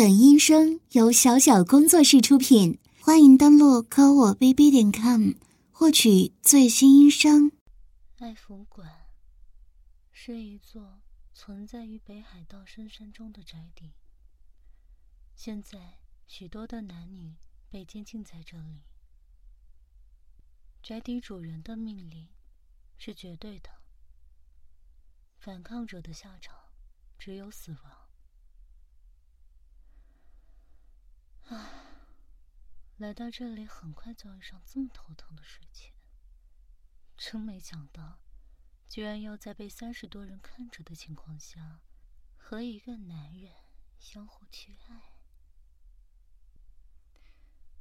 本音声由小小工作室出品，欢迎登录科我 bb 点 com 获取最新音声。爱福馆是一座存在于北海道深山中的宅邸，现在许多的男女被监禁在这里。宅邸主人的命令是绝对的，反抗者的下场只有死亡。啊，来到这里很快就遇上这么头疼的事情，真没想到，居然要在被三十多人看着的情况下，和一个男人相互去爱。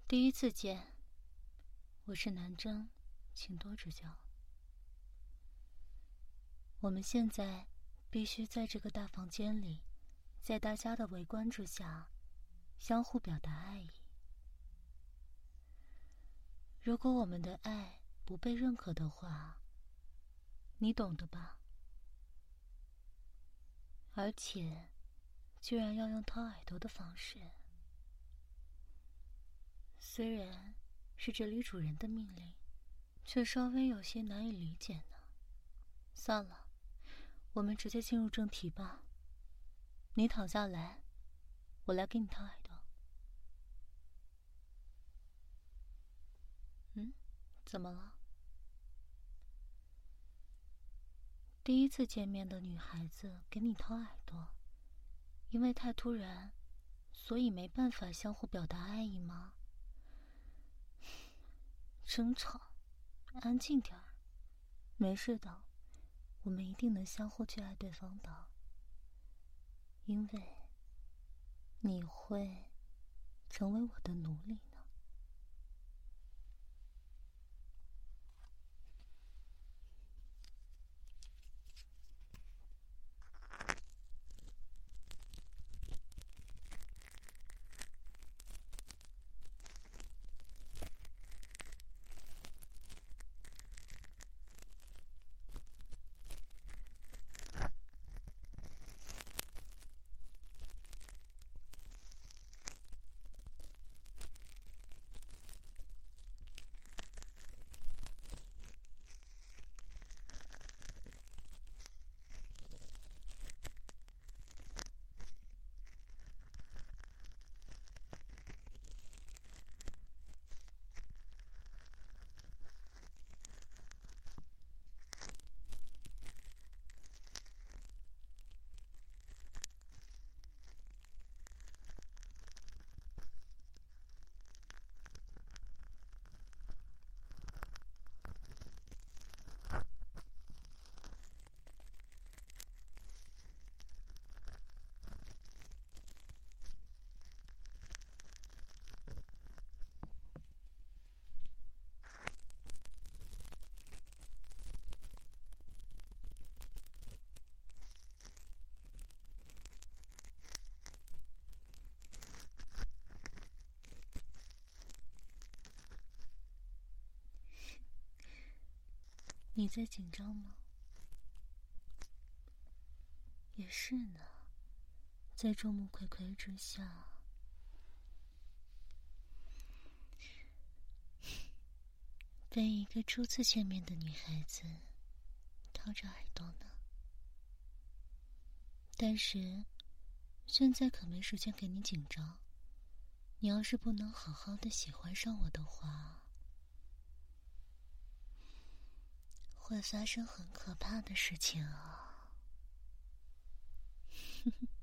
第一次见，我是南征，请多指教。我们现在必须在这个大房间里，在大家的围观之下。相互表达爱意。如果我们的爱不被认可的话，你懂的吧？而且，居然要用掏耳朵的方式，虽然是这里主人的命令，却稍微有些难以理解呢。算了，我们直接进入正题吧。你躺下来，我来给你掏耳朵。怎么了？第一次见面的女孩子给你掏耳朵，因为太突然，所以没办法相互表达爱意吗？争吵，安静点儿，没事的，我们一定能相互去爱对方的，因为你会成为我的奴隶。你在紧张吗？也是呢，在众目睽睽之下，被一个初次见面的女孩子掏着耳朵呢。但是，现在可没时间给你紧张。你要是不能好好的喜欢上我的话。会发生很可怕的事情啊！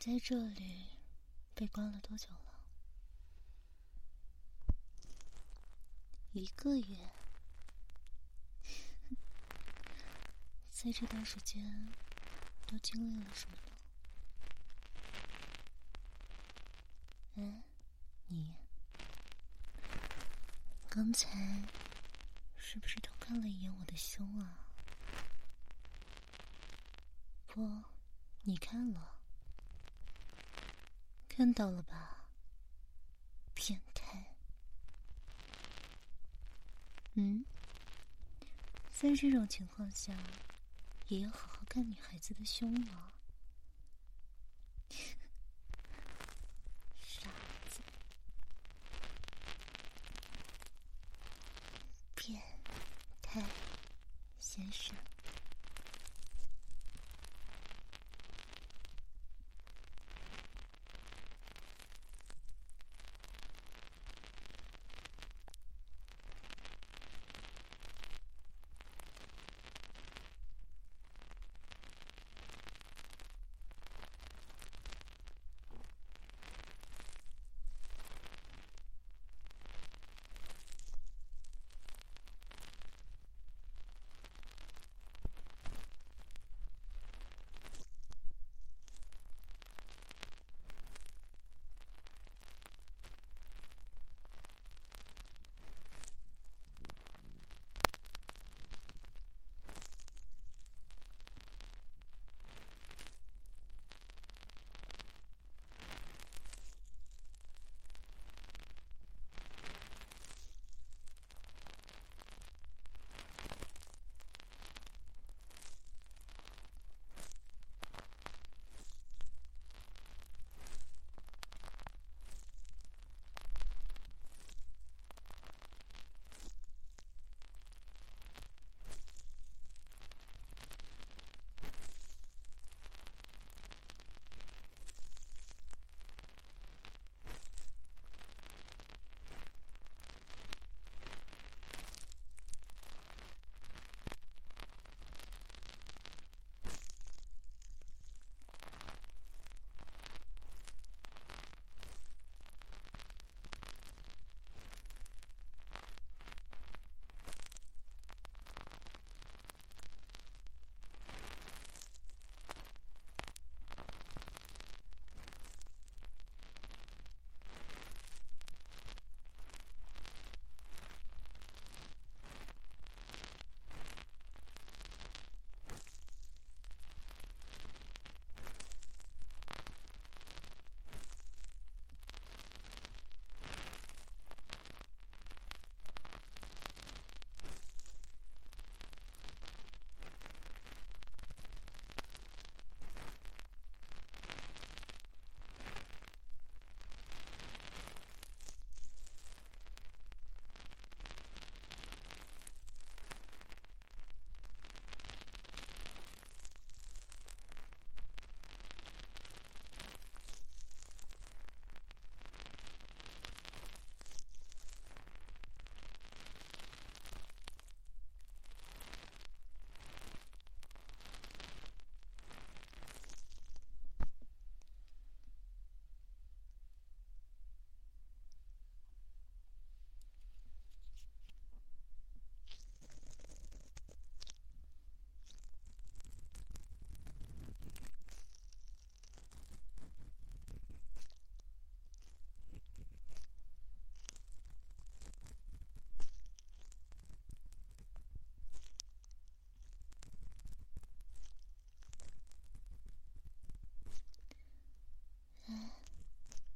在这里被关了多久了？一个月。在这段时间，都经历了什么呢？哎，你刚才是不是偷看了一眼我的胸啊？不，你看了，看到了吧？变态！嗯，在这种情况下。也要好好看女孩子的胸啊！傻子，变态先生。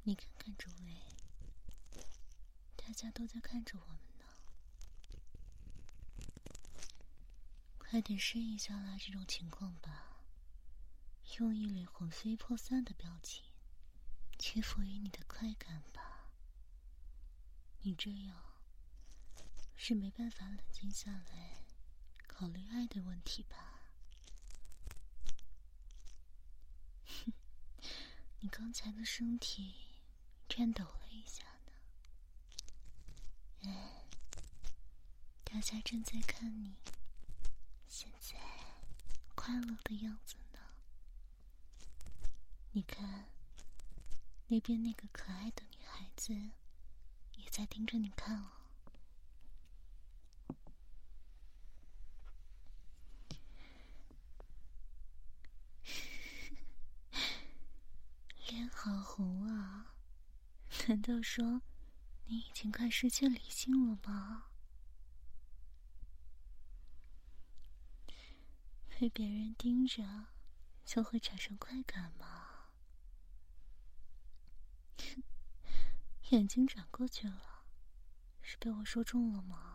你看看周围，大家都在看着我们呢。快点适应下来这种情况吧，用一脸魂飞魄散的表情屈服于你的快感吧。你这样是没办法冷静下来考虑爱的问题吧？哼，你刚才的身体。颤抖了一下呢，哎，大家正在看你，现在快乐的样子呢。你看，那边那个可爱的女孩子也在盯着你看哦。脸好红啊！难道说你已经快失去理性了吗？被别人盯着就会产生快感吗？眼睛转过去了，是被我说中了吗？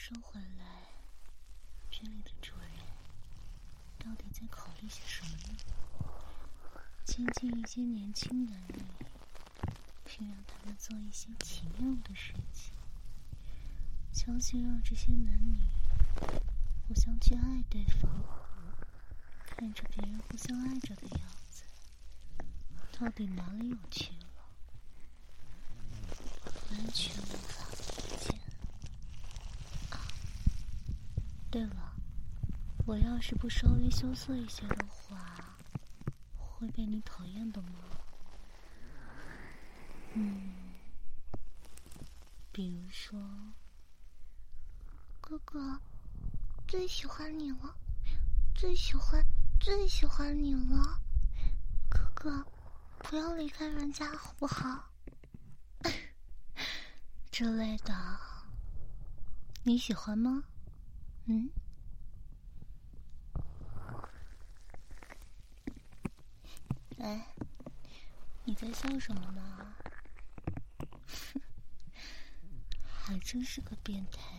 说回来，这里的主人到底在考虑些什么呢？接近一些年轻男女，并让他们做一些奇妙的事情，强行让这些男女互相去爱对方。看着别人互相爱着的样子，到底哪里有趣了？完全无法。对了，我要是不稍微羞涩一些的话，会被你讨厌的吗？嗯，比如说，哥哥最喜欢你了，最喜欢最喜欢你了，哥哥不要离开人家好不好？之类的，你喜欢吗？嗯？哎，你在笑什么呢？还真是个变态。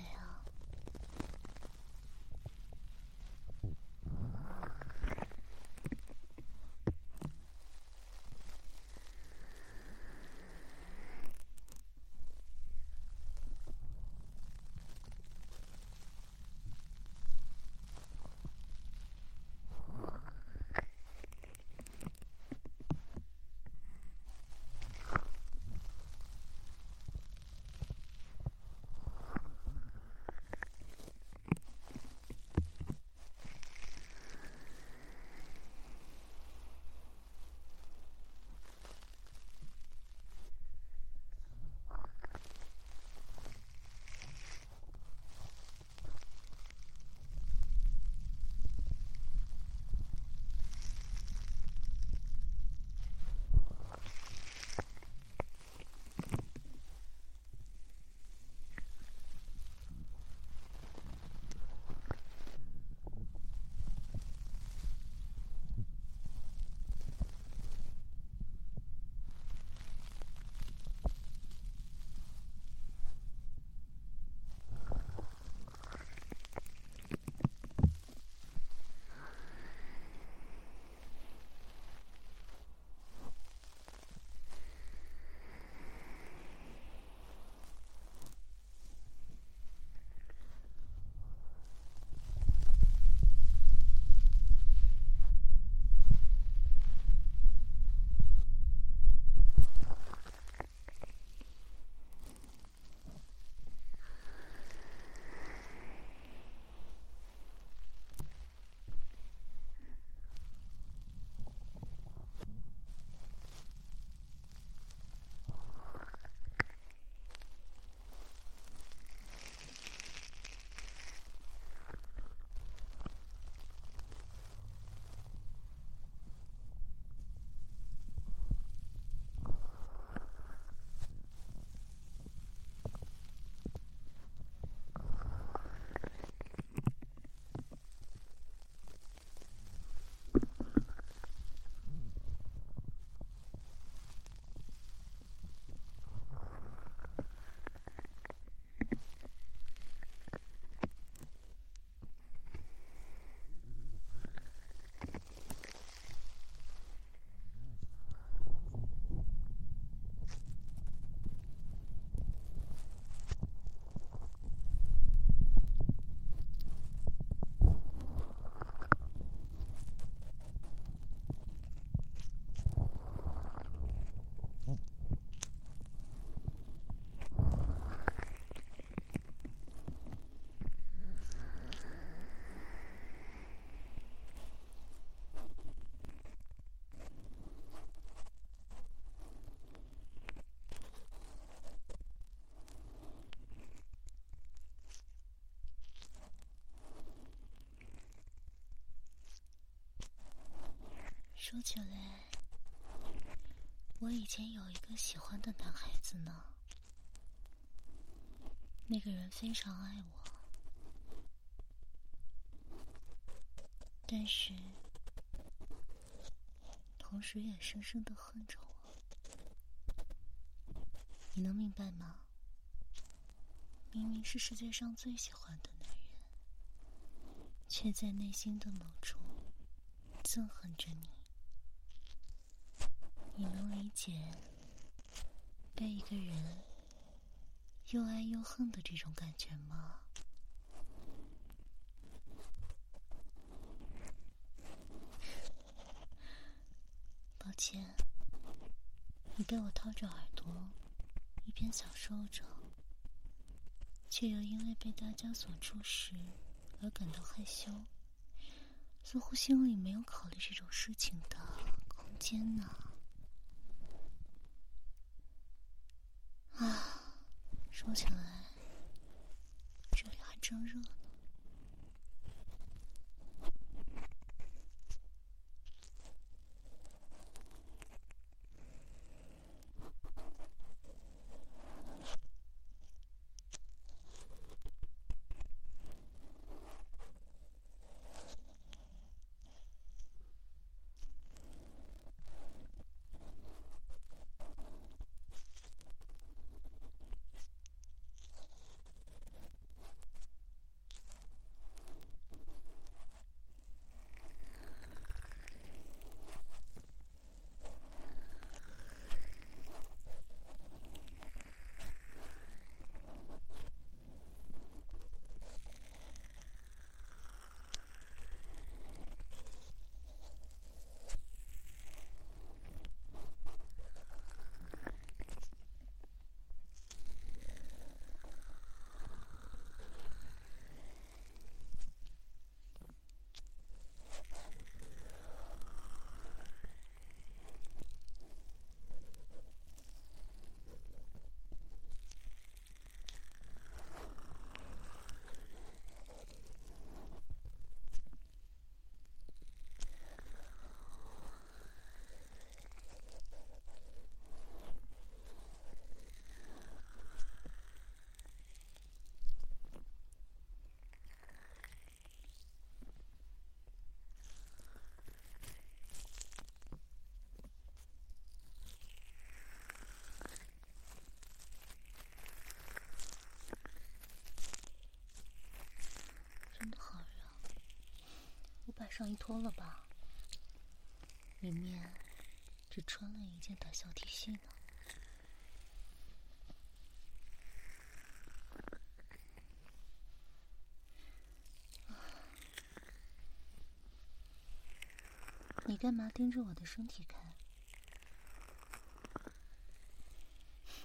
说起来，我以前有一个喜欢的男孩子呢。那个人非常爱我，但是同时也深深的恨着我。你能明白吗？明明是世界上最喜欢的男人，却在内心的某处憎恨着你。你能理解被一个人又爱又恨的这种感觉吗？抱歉，你被我掏着耳朵，一边享受着，却又因为被大家所注视而感到害羞，似乎心里没有考虑这种事情的空间呢。啊，说起来，这里还真热。把上衣脱了吧，里面只穿了一件短小 T 恤呢。你干嘛盯着我的身体看？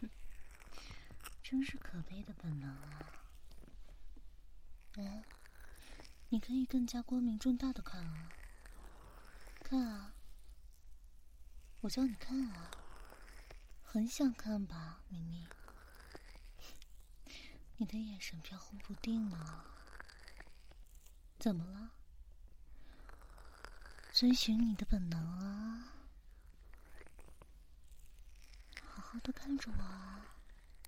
哼，真是可悲的本能啊！你可以更加光明正大的看啊，看啊，我叫你看啊，很想看吧，明明？你的眼神飘忽不定啊，怎么了？遵循你的本能啊，好好的看着我啊，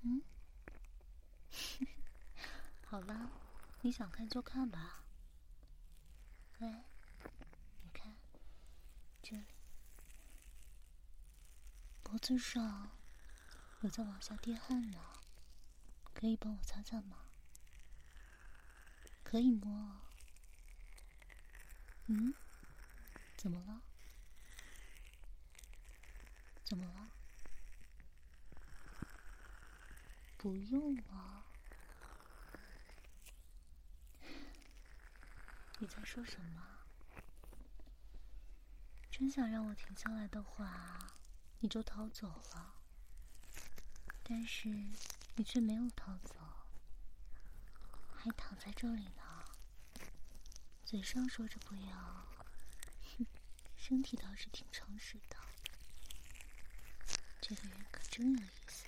嗯？好吧，你想看就看吧。来，你看，这里脖子上有在往下滴汗呢，可以帮我擦擦吗？可以摸。嗯？怎么了？怎么了？不用啊。你在说什么？真想让我停下来的话，你就逃走了。但是你却没有逃走，还躺在这里呢。嘴上说着不要，身体倒是挺诚实的。这个人可真有意思。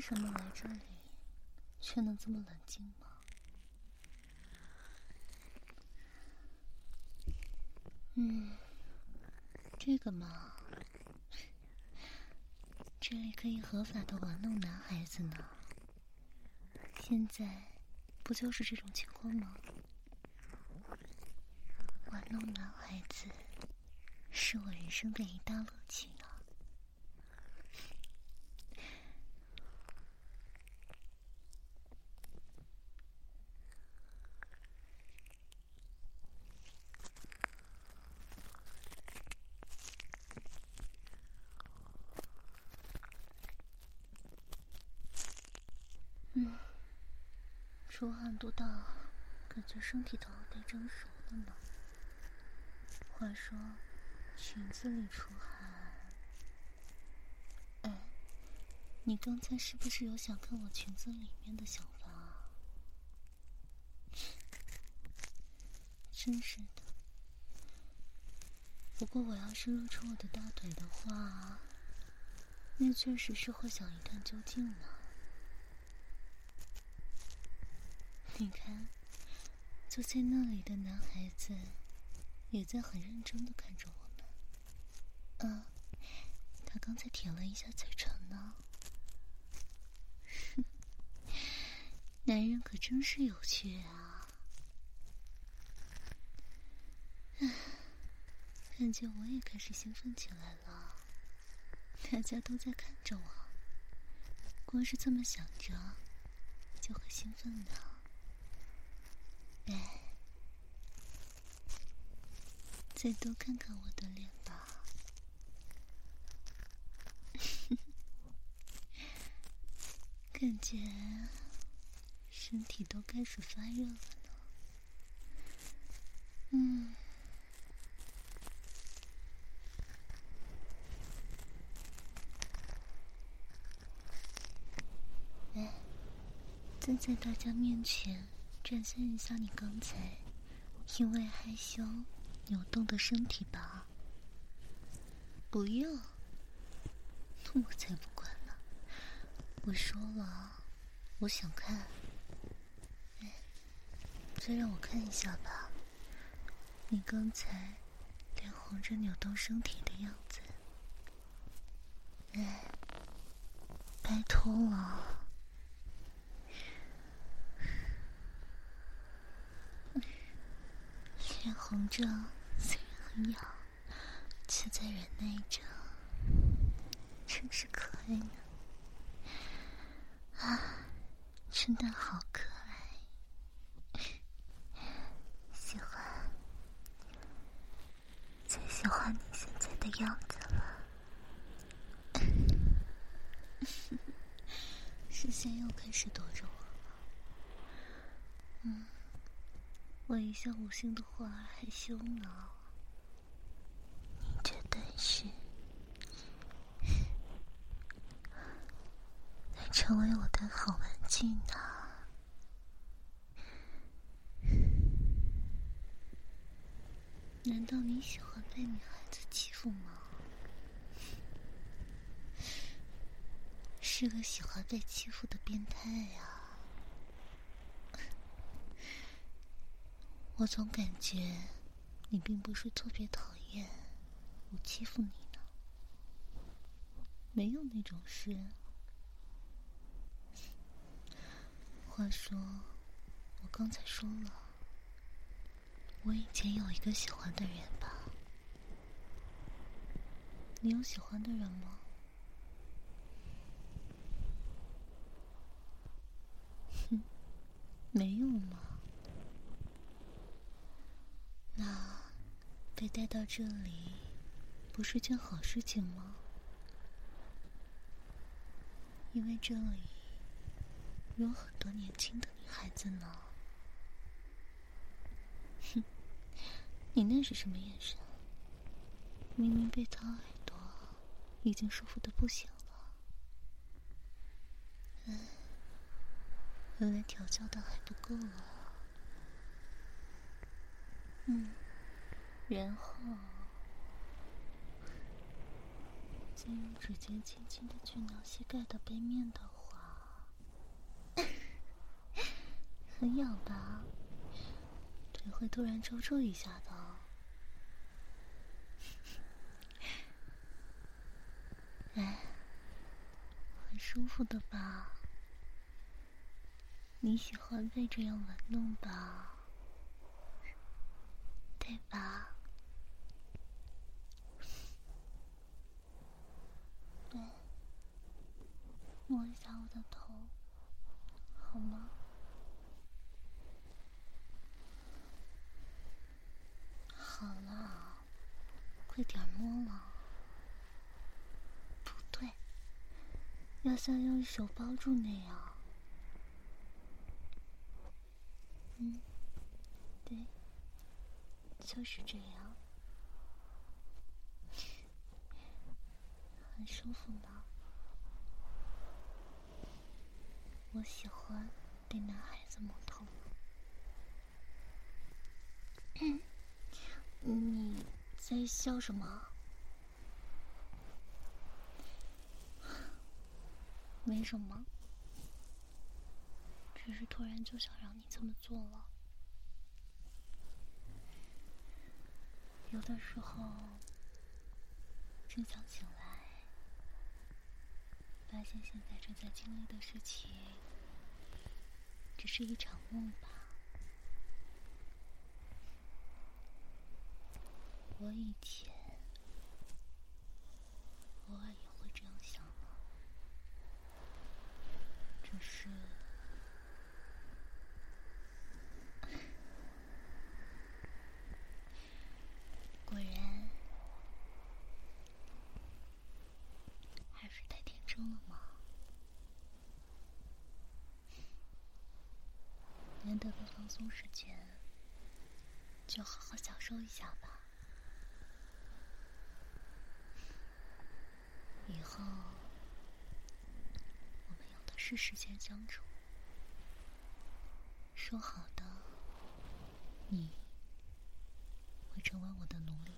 为什么来这里却能这么冷静吗？嗯，这个嘛，这里可以合法的玩弄男孩子呢。现在不就是这种情况吗？玩弄男孩子是我人生的一大乐趣呢。嗯，出汗多大，感觉身体都要被蒸熟了呢。话说，裙子里出汗，哎，你刚才是不是有想看我裙子里面的想法？真是的。不过我要是露出我的大腿的话，那确实是会想一探究竟呢。你看，坐在那里的男孩子，也在很认真的看着我们。嗯，他刚才舔了一下嘴唇呢。哼 男人可真是有趣啊！唉，感觉我也开始兴奋起来了。大家都在看着我，光是这么想着，就会兴奋的。再多看看我的脸吧，感觉身体都开始发热了呢。嗯，哎，站在大家面前。展现一下你刚才因为害羞扭动的身体吧。不用，我才不管呢。我说了，我想看。哎，再让我看一下吧。你刚才脸红着扭动身体的样子。哎，拜托了。脸红着，虽然很痒，却在忍耐着，真是可爱呢。啊，真的好可爱，喜欢，最喜欢你现在的样子了。视线又开始躲着我了，嗯。我一向无心的话害羞呢，你绝对是来成为我的好玩具呢。难道你喜欢被女孩子欺负吗？是个喜欢被欺负的变态呀！我总感觉你并不是特别讨厌我欺负你呢，没有那种事。话说，我刚才说了，我以前有一个喜欢的人吧？你有喜欢的人吗？哼，没有吗？那被带到这里，不是件好事情吗？因为这里有很多年轻的女孩子呢。哼，你那是什么眼神？明明被掏耳朵，已经舒服的不行了。嗯，原来调教的还不够啊。嗯，然后再用指尖轻轻的去挠膝盖的背面的，很痒吧？腿会突然抽搐一下的，哎，很舒服的吧？你喜欢被这样玩弄吧？对吧？对，摸一下我的头，好吗？好了，快点摸了。不对，要像用手包住那样。嗯，对，就是这样，很舒服呢。我喜欢被男孩子摸头。你在笑什么？没什么，只是突然就想让你这么做了。有的时候，真想醒来，发现现在正在经历的事情，只是一场梦吧。我以前偶尔也会这样想呢，只是果然还是太天真了嘛。难得的放松时间，就好好享受一下吧。以后我们有的是时间相处。说好的，你会成为我的奴隶。